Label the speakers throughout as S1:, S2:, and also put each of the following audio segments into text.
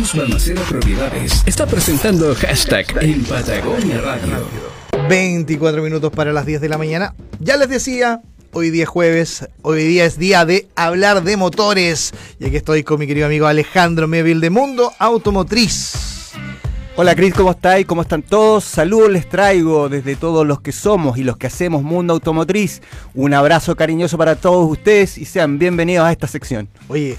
S1: Turismo Almacena Propiedades está presentando hashtag en Patagonia Radio.
S2: 24 minutos para las 10 de la mañana. Ya les decía, hoy día es jueves, hoy día es día de hablar de motores. Y aquí estoy con mi querido amigo Alejandro Mevil de Mundo Automotriz.
S3: Hola Cris, ¿cómo estáis? ¿Cómo están todos? Saludos les traigo desde todos los que somos y los que hacemos Mundo Automotriz. Un abrazo cariñoso para todos ustedes y sean bienvenidos a esta sección.
S2: Oye,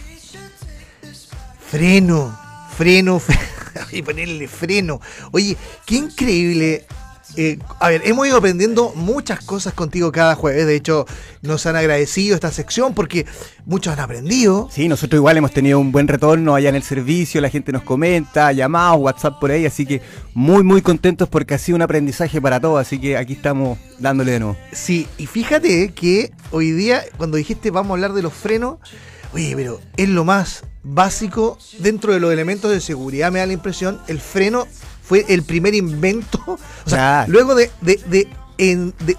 S2: freno, freno, freno. y ponerle freno. Oye, qué increíble eh, a ver, hemos ido aprendiendo muchas cosas contigo cada jueves. De hecho, nos han agradecido esta sección porque muchos han aprendido.
S3: Sí, nosotros igual hemos tenido un buen retorno allá en el servicio. La gente nos comenta, llamados, WhatsApp por ahí. Así que muy, muy contentos porque ha sido un aprendizaje para todos. Así que aquí estamos dándole de nuevo.
S2: Sí, y fíjate que hoy día, cuando dijiste vamos a hablar de los frenos, oye, pero es lo más básico dentro de los elementos de seguridad, me da la impresión. El freno fue el primer invento. O sea, luego de, de, de,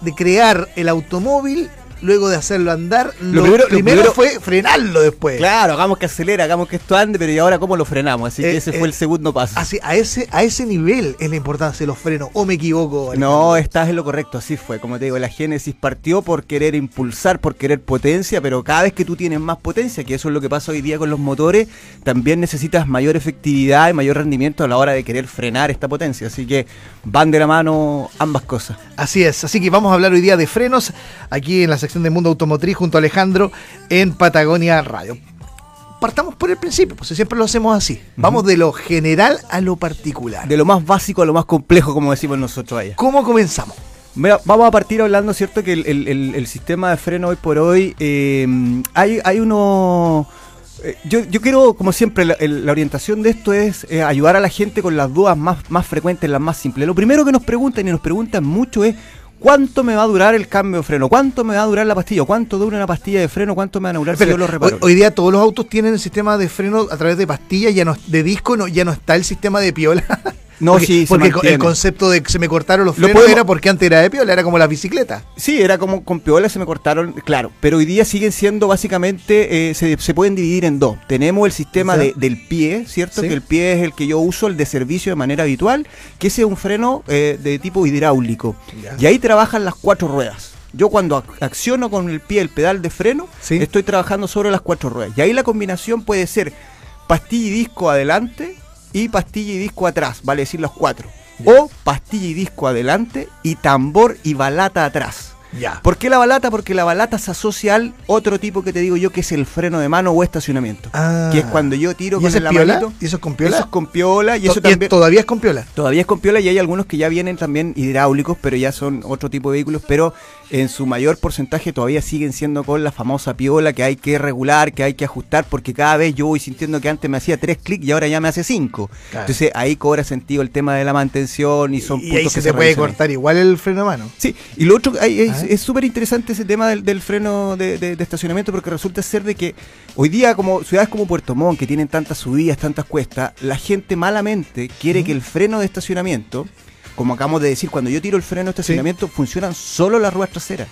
S2: de, crear el automóvil, luego de hacerlo andar, lo, primero, fue frenarlo después.
S3: Claro, hagamos que acelere, hagamos que esto ande, pero ¿y ahora cómo lo frenamos? Así que eh, ese fue el eh, segundo paso.
S2: Así, a ese, a ese nivel es la importancia de los frenos, o me equivoco.
S3: No, estás en lo correcto, así fue. Como te digo, la génesis partió por querer impulsar, por querer potencia, pero cada vez que tú tienes más potencia, que eso es lo que pasa hoy día con los motores, también necesitas mayor efectividad y mayor rendimiento a la hora de querer frenar esta potencia. Así que van de la mano ambas cosas.
S2: Así es, así que vamos a hablar hoy día de frenos aquí en la sección de Mundo Automotriz junto a Alejandro en Patagonia Radio. Partamos por el principio, pues siempre lo hacemos así. Vamos de lo general a lo particular.
S3: De lo más básico a lo más complejo, como decimos nosotros allá.
S2: ¿Cómo comenzamos?
S3: vamos a partir hablando, ¿cierto? Que el, sistema de freno hoy por hoy, eh, hay, hay uno... Eh, yo, yo, quiero, como siempre, la, orientación de esto es eh, ayudar a la gente con las dudas más, más frecuentes, las más simples. Lo primero que nos preguntan y nos preguntan mucho es ¿Cuánto me va a durar el cambio de freno? ¿Cuánto me va a durar la pastilla? ¿Cuánto dura una pastilla de freno? ¿Cuánto me va a durar
S2: si yo lo reparo? Hoy, día todos los autos tienen el sistema de freno a través de pastillas, ya no, de disco, no, ya no está el sistema de piola.
S3: No,
S2: porque,
S3: sí,
S2: porque el concepto de que se me cortaron los frenos era porque antes era de piola, era como la bicicleta.
S3: Sí, era como con piola se me cortaron, claro, pero hoy día siguen siendo básicamente, eh, se, pueden dividir en dos. Tenemos el sistema del pie, ¿cierto? Que el pie es el que yo uso, el de servicio de manera habitual, que ese es un freno eh, de tipo hidráulico. Y ahí trabajan las cuatro ruedas. Yo cuando acciono con el pie el pedal de freno, estoy trabajando sobre las cuatro ruedas. Y ahí la combinación puede ser pastilla y disco adelante, y pastilla y disco atrás, vale decir los cuatro. O pastilla y disco adelante y tambor y balata atrás. Ya. ¿Por qué la balata? Porque la balata se asocia al otro tipo que te digo yo, que es el freno de mano o estacionamiento. Ah. Que es cuando yo tiro
S2: con el
S3: piola?
S2: ¿Y eso es con piola?
S3: Eso es con piola. Y eso también,
S2: ¿Todavía es con piola?
S3: Todavía es con piola y hay algunos que ya vienen también hidráulicos, pero ya son otro tipo de vehículos. Pero en su mayor porcentaje todavía siguen siendo con la famosa piola que hay que regular, que hay que ajustar, porque cada vez yo voy sintiendo que antes me hacía tres clics y ahora ya me hace cinco. Entonces ahí cobra sentido el tema de la mantención y son
S2: puntos ahí se que se, puede cortar igual el freno de mano.
S3: Sí, y lo otro es súper interesante ese tema del, freno de, estacionamiento porque resulta ser de que hoy día como ciudades como Puerto Montt que tienen tantas subidas, tantas cuestas, la gente malamente quiere que el freno de estacionamiento como acabamos de decir, cuando yo tiro el freno de estacionamiento, funcionan solo las ruedas traseras.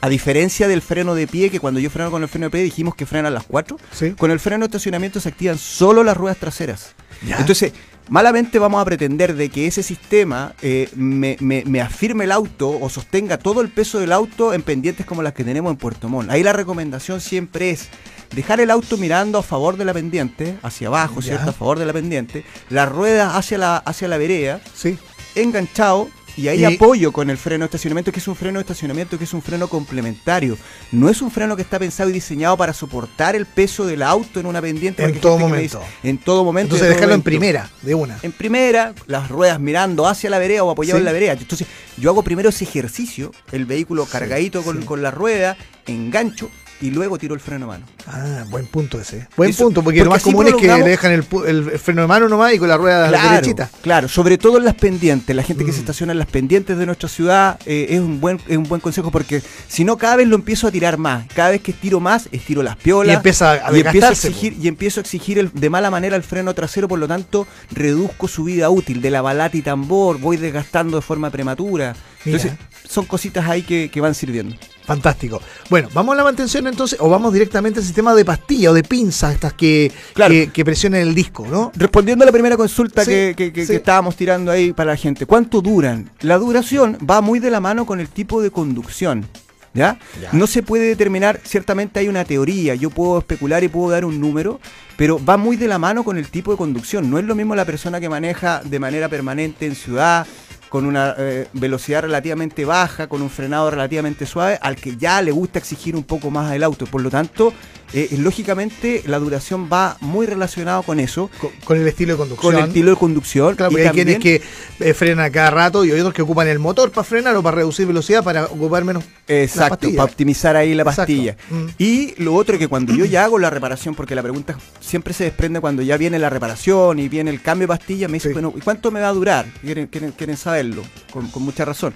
S3: A diferencia del freno de pie, que cuando yo freno con el freno de pie dijimos que frenan las cuatro, con el freno de estacionamiento se activan solo las ruedas traseras. Entonces, malamente vamos a pretender de que ese sistema eh, me, me, afirme el auto o sostenga todo el peso del auto en pendientes como las que tenemos en Puerto Montt. Ahí la recomendación siempre es dejar el auto mirando a favor de la pendiente, hacia abajo, ¿cierto? A favor de la pendiente, las ruedas hacia la, hacia la vereda,
S2: sí
S3: enganchado y hay apoyo con el freno de estacionamiento, que es un freno de estacionamiento, que es un freno complementario. No es un freno que está pensado y diseñado para soportar el peso del auto en una pendiente.
S2: En todo momento.
S3: en todo momento.
S2: Entonces dejarlo en primera, de una.
S3: En primera, las ruedas mirando hacia la vereda o apoyado en la vereda. Entonces yo hago primero ese ejercicio, el vehículo cargadito con, con la rueda, engancho, y luego tiro el freno de mano.
S2: Ah, buen punto ese. Buen punto, porque, lo más común es que le dejan el, freno de mano nomás y con la rueda
S3: claro,
S2: derechita.
S3: Claro, sobre todo en las pendientes. La gente que se mm. estaciona en las pendientes de nuestra ciudad eh, es, un buen, es un buen consejo porque si no, cada vez lo empiezo a tirar más. Cada vez que tiro más, estiro las piolas.
S2: Y empieza a,
S3: y empiezo a exigir Y empiezo a exigir el, de mala manera el freno trasero, por lo tanto, reduzco su vida útil de la balata y tambor, voy desgastando de forma prematura. Entonces, son cositas ahí que, que van sirviendo.
S2: Fantástico. Bueno, vamos a la mantención entonces, o vamos directamente al sistema de pastilla o de pinzas, estas que,
S3: Claro.
S2: que, que presionen el disco, ¿no?
S3: Respondiendo a la primera consulta
S2: Sí,
S3: que, que- que-
S2: sí.
S3: que estábamos tirando ahí para la gente, ¿cuánto duran? La duración va muy de la mano con el tipo de conducción. ¿Ya?
S2: Ya.
S3: No se puede determinar, ciertamente hay una teoría, yo puedo especular y puedo dar un número, pero va muy de la mano con el tipo de conducción. No es lo mismo la persona que maneja de manera permanente en ciudad, con una eh, velocidad relativamente baja, con un frenado relativamente suave, al que ya le gusta exigir un poco más del auto. Por lo tanto, eh, lógicamente la duración va muy relacionado con eso
S2: Con, con el estilo de conducción.
S3: con el estilo de conducción.
S2: Claro,
S3: y
S2: porque hay
S3: también-
S2: quienes que eh, frenan cada rato y hay otros que ocupan el motor para frenar o para reducir velocidad para ocupar menos.
S3: Exacto, para optimizar ahí la pastilla.
S2: Mm.
S3: Y lo otro que cuando yo ya hago la reparación, porque la pregunta siempre se desprende cuando ya viene la reparación y viene el cambio de pastilla, me dice,
S2: Sí.
S3: bueno, ¿y cuánto me va a durar? Quieren, quieren, quieren saberlo, con, con mucha razón.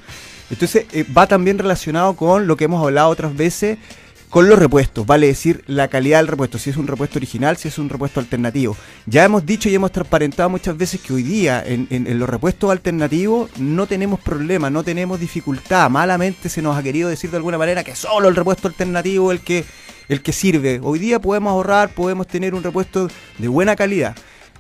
S3: Entonces, eh, va también relacionado con lo que hemos hablado otras veces, con los repuestos, vale decir la calidad del repuesto, si es un repuesto original, si es un repuesto alternativo. Ya hemos dicho y hemos transparentado muchas veces que hoy día en, en- en los repuestos alternativos no tenemos problema, no tenemos dificultad. Malamente se nos ha querido decir de alguna manera que solo el repuesto alternativo es el que, el que sirve. Hoy día podemos ahorrar, podemos tener un repuesto de buena calidad.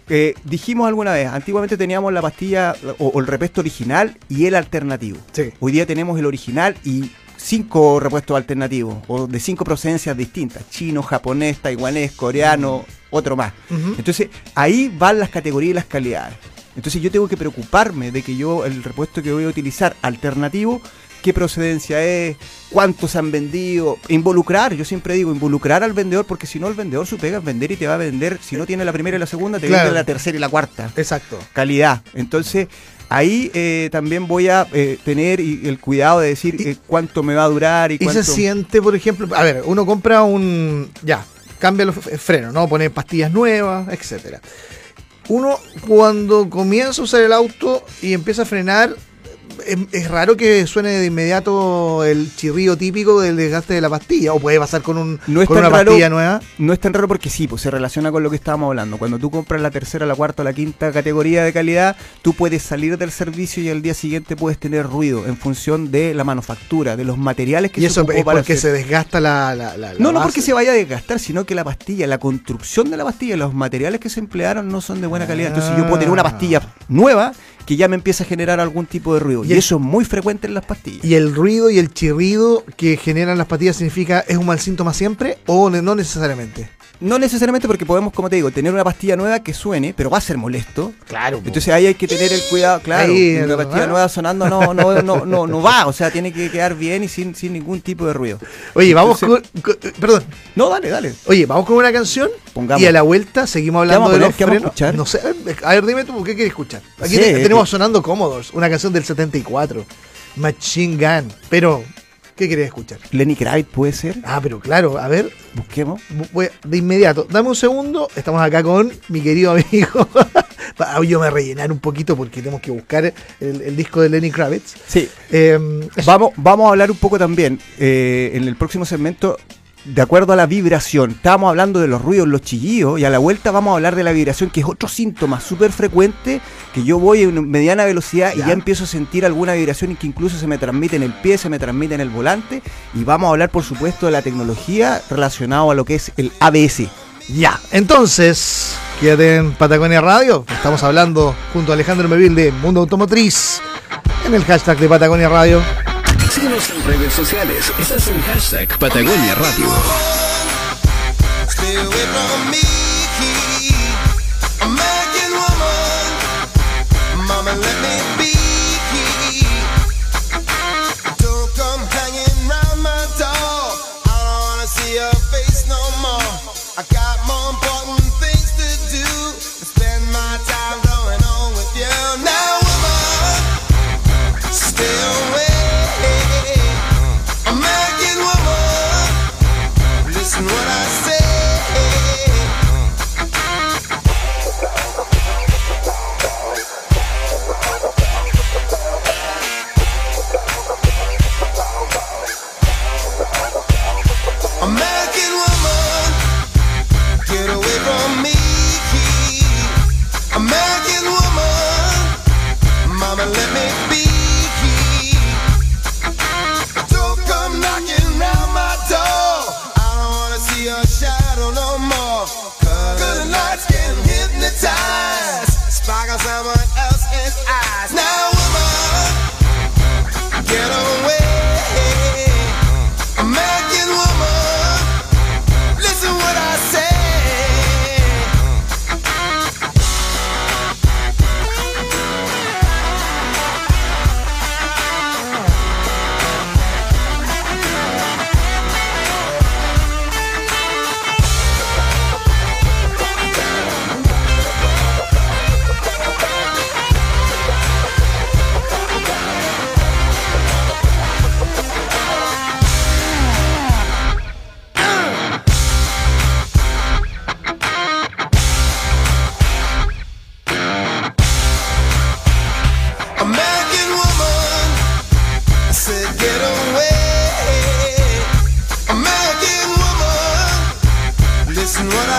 S3: Eh, dijimos alguna vez, antiguamente teníamos la pastilla o, o el repuesto original y el alternativo.
S2: Sí.
S3: Hoy día tenemos el original y cinco repuestos alternativos, o de cinco procedencias distintas, chino, japonés, taiwanés, coreano, otro más. Entonces, ahí van las categorías y las calidades. Entonces yo tengo que preocuparme de que yo, el repuesto que voy a utilizar alternativo, qué procedencia es, cuántos han vendido, involucrar, yo siempre digo, involucrar al vendedor, porque si no el vendedor su pega es vender y te va a vender, si no tiene la primera y la segunda, te
S2: Claro.
S3: vende la tercera y la cuarta
S2: Exacto.
S3: calidad. Entonces, ahí eh, también voy a eh, tener y- el cuidado de decir
S2: Y-
S3: eh, cuánto me va a durar y
S2: Y
S3: cuánto...
S2: se siente, por ejemplo, a ver, uno compra un. Ya, cambia los frenos, ¿no? Pone pastillas nuevas, etcétera. Uno, cuando comienza a usar el auto y empieza a frenar, es, es raro que suene de inmediato el chirrío típico del desgaste de la pastilla. O puede pasar con, un,
S3: No es
S2: con
S3: tan
S2: una
S3: raro.
S2: pastilla nueva.
S3: No es tan raro porque sí, pues se relaciona con lo que estábamos hablando. Cuando tú compras la tercera, la cuarta o la quinta categoría de calidad, tú puedes salir del servicio y al día siguiente puedes tener ruido en función de la manufactura, de los materiales que
S2: Y
S3: se
S2: eso es porque
S3: hacer.
S2: se desgasta la. la- la- la
S3: No, no porque se vaya a desgastar, sino que la pastilla, la construcción de la pastilla, los materiales que se emplearon no son de buena calidad. Entonces yo puedo tener una pastilla nueva que ya me empieza a generar algún tipo de ruido.
S2: Y
S3: Y,
S2: el-
S3: eso es muy frecuente en las pastillas.
S2: ¿Y el ruido y el chirrido que generan las pastillas significa es un mal síntoma siempre o no necesariamente?
S3: No necesariamente porque podemos, como te digo, tener una pastilla nueva que suene, pero va a ser molesto.
S2: Claro.
S3: Entonces ahí hay que tener el cuidado, claro,
S2: Ahí,
S3: una pastilla nueva sonando no, no, no, no, no va, o sea, tiene que quedar bien y sin, sin ningún tipo de ruido.
S2: Oye, vamos
S3: Entonces-
S2: con, con- Perdón.
S3: No, dale, dale.
S2: Oye, vamos con una canción
S3: Pongamos.
S2: y a la vuelta seguimos hablando de los
S3: ¿Qué vamos a
S2: frenos.
S3: escuchar?
S2: No sé, a ver, dime tú, ¿qué quieres escuchar? Aquí
S3: Sí,
S2: te- tenemos
S3: eh.
S2: sonando Commodores, una canción del 74, Machine Gun. Pero, ¿qué quieres escuchar?
S3: Lenny Kravitz puede ser,
S2: Ah, pero claro, a ver,
S3: busquemos.
S2: de inmediato, dame un segundo, estamos acá con mi querido amigo. Ah, Yo me rellenar un poquito porque tenemos que buscar el, el disco de Lenny Kravitz.
S3: Sí,
S2: Eh, eso.
S3: Vamos, vamos a hablar un poco también eh, en el próximo segmento. De acuerdo a la vibración, estábamos hablando de los ruidos, los chillidos, y a la vuelta vamos a hablar de la vibración, que es otro síntoma súper frecuente, que yo voy en mediana velocidad y ya empiezo a sentir alguna vibración y que incluso se me transmite en el pie, se me transmite en el volante, y vamos a hablar, por supuesto, de la tecnología relacionada a lo que es el ABS.
S2: Ya, entonces, quédate en Patagonia Radio. Estamos hablando junto a Alejandro Mevil de Mundo Automotriz en el hashtag de Patagonia Radio.
S1: Síguenos en redes sociales. Estás en hashtag Patagonia Radio.
S4: Stay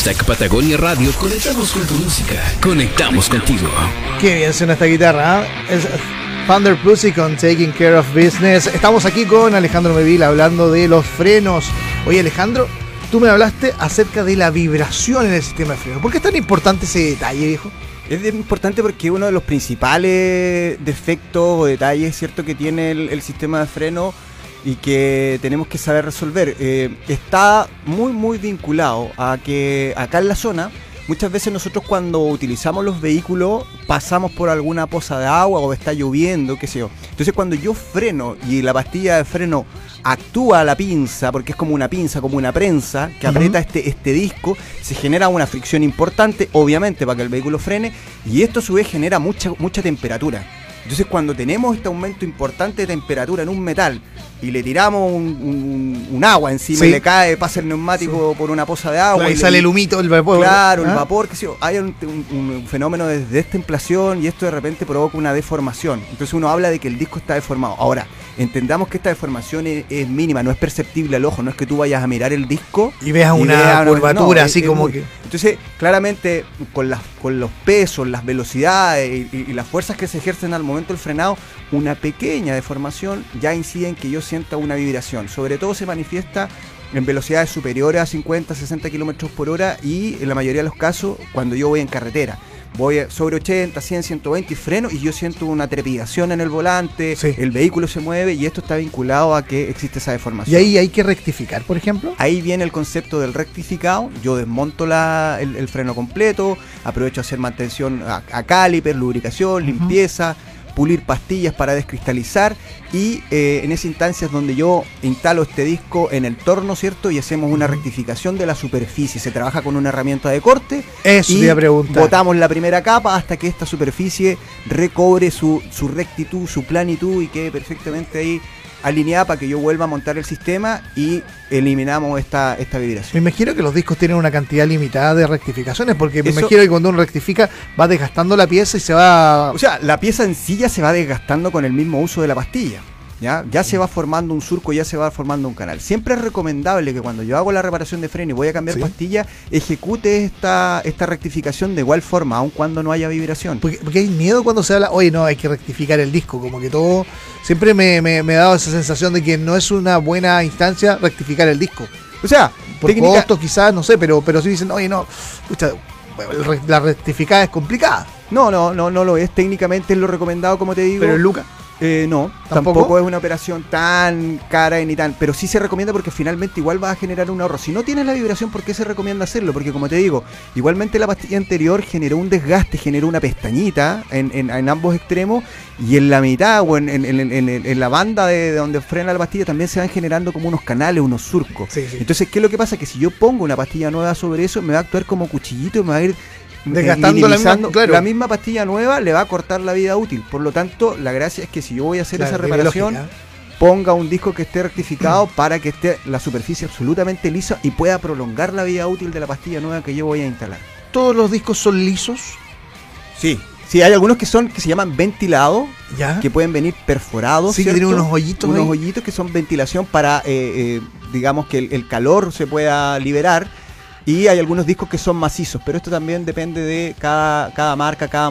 S1: hashtag Patagonia Radio conectamos con tu música. Conectamos contigo.
S2: Qué bien suena esta guitarra. ¿ah? Es Thunder Pussy con Taking Care of Business. Estamos aquí con Alejandro Mevil hablando de los frenos. Oye, Alejandro, tú me hablaste acerca de la vibración en el sistema de freno. ¿Por qué es tan importante ese detalle, viejo?
S3: Es importante porque uno de los principales defectos o detalles, ¿cierto?, que tiene el, el sistema de freno y que tenemos que saber resolver. eh, está muy, muy vinculado a que acá en la zona, muchas veces nosotros cuando utilizamos los vehículos pasamos por alguna poza de agua o está lloviendo, qué sé yo. Entonces cuando yo freno y la pastilla de freno actúa a la pinza, porque es como una pinza, como una prensa, que aprieta este, este disco, se genera una fricción importante, obviamente, para que el vehículo frene, y esto a su vez genera mucha, mucha temperatura. Entonces cuando tenemos este aumento importante de temperatura en un metal y le tiramos un, un- un agua encima
S2: Sí.
S3: y le cae, pasa el neumático por una poza de agua.
S2: Ahí
S3: y le-
S2: sale el humito, el vapor.
S3: Claro, el
S2: ¿ah?
S3: vapor, que yo, hay un, un- un fenómeno de destemplación y esto de repente provoca una deformación. Entonces uno habla de que el disco está deformado. Ahora, entendamos que esta deformación es, es mínima, no es perceptible al ojo, no es que tú vayas a mirar el disco
S2: Y veas una
S3: veas-
S2: curvatura así
S3: es
S2: como que.
S3: Entonces, claramente, con, las, con los pesos, las velocidades y, y- y las fuerzas que se ejercen al momento del frenado, una pequeña deformación ya incide en que yo sienta una vibración. Sobre todo se manifiesta en velocidades superiores a 50, 60 kilómetros por hora y en la mayoría de los casos cuando yo voy en carretera. Voy sobre 80, 100, 120 y freno y yo siento una trepidación en el volante,
S2: Sí.
S3: el vehículo se mueve y esto está vinculado a que existe esa deformación.
S2: Y ahí hay que rectificar, por ejemplo.
S3: Ahí viene el concepto del rectificado. Yo desmonto la- el, el freno completo, aprovecho a hacer mantención a, a caliper, lubricación, limpieza, pulir pastillas para descristalizar y eh, en esa instancia es donde yo instalo este disco en el torno, ¿cierto? Y hacemos una rectificación de la superficie. Se trabaja con una herramienta de corte
S2: Eso
S3: y
S2: te
S3: botamos la primera capa hasta que esta superficie recobre su, su rectitud, su planitud y quede perfectamente ahí alineada para que yo vuelva a montar el sistema y eliminamos esta, esta
S2: Me
S3: vibración.
S2: imagino que los discos tienen una cantidad limitada de rectificaciones, porque me
S3: Eso-
S2: imagino que cuando uno rectifica va desgastando la pieza y se va.
S3: O sea, la pieza en sí ya se va desgastando con el mismo uso de la pastilla. ¿Ya? ya se va formando un surco, ya se va formando un canal. Siempre es recomendable que cuando yo hago la reparación de freno y voy a cambiar
S2: Sí.
S3: pastilla, ejecute esta, esta rectificación de igual forma, aun cuando no haya vibración.
S2: Porque, porque hay miedo cuando se habla, oye, no, hay que rectificar el disco, como que todo. Siempre me, me, me ha dado esa sensación de que no es una buena instancia rectificar el disco.
S3: O sea,
S2: Por
S3: técnica-
S2: costos quizás, no sé, pero, pero sí dicen, oye, no, pucha, la rectificada es complicada.
S3: No, no, no, no lo es. Técnicamente es lo recomendado, como te digo.
S2: Pero el Luca.
S3: Eh, no,
S2: ¿Tampoco?
S3: ¿Tampoco? es una operación tan cara y ni tan. Pero sí se recomienda porque finalmente igual va a generar un ahorro. Si no tienes la vibración, ¿por qué se recomienda hacerlo? Porque como te digo, igualmente la pastilla anterior generó un desgaste, generó una pestañita en, en- en ambos extremos y en la mitad o en, la banda de, de donde frena la pastilla también se van generando como unos canales, unos surcos.
S2: Sí, sí.
S3: Entonces, ¿qué es lo que pasa? Que si yo pongo una pastilla nueva sobre eso, me va a actuar como cuchillito y me va a ir
S2: Desgastando la misma-
S3: minimizando-
S2: claro.
S3: la misma pastilla nueva le va a cortar la vida útil. Por lo tanto, la gracia es que si yo voy a hacer
S2: Claro,
S3: esa reparación, ponga un disco que esté rectificado para que esté la superficie absolutamente lisa y pueda prolongar la vida útil de la pastilla nueva que yo voy a instalar.
S2: Todos los discos son lisos.
S3: Sí. Sí, hay algunos que son que se llaman ventilados, que pueden venir perforados.
S2: Sí, que tienen unos hoyitos
S3: Unos
S2: ahí.
S3: hoyitos que son ventilación para, eh, eh, digamos, que el, el calor se pueda liberar. Y hay algunos discos que son macizos, pero esto también depende de cada, cada marca, cada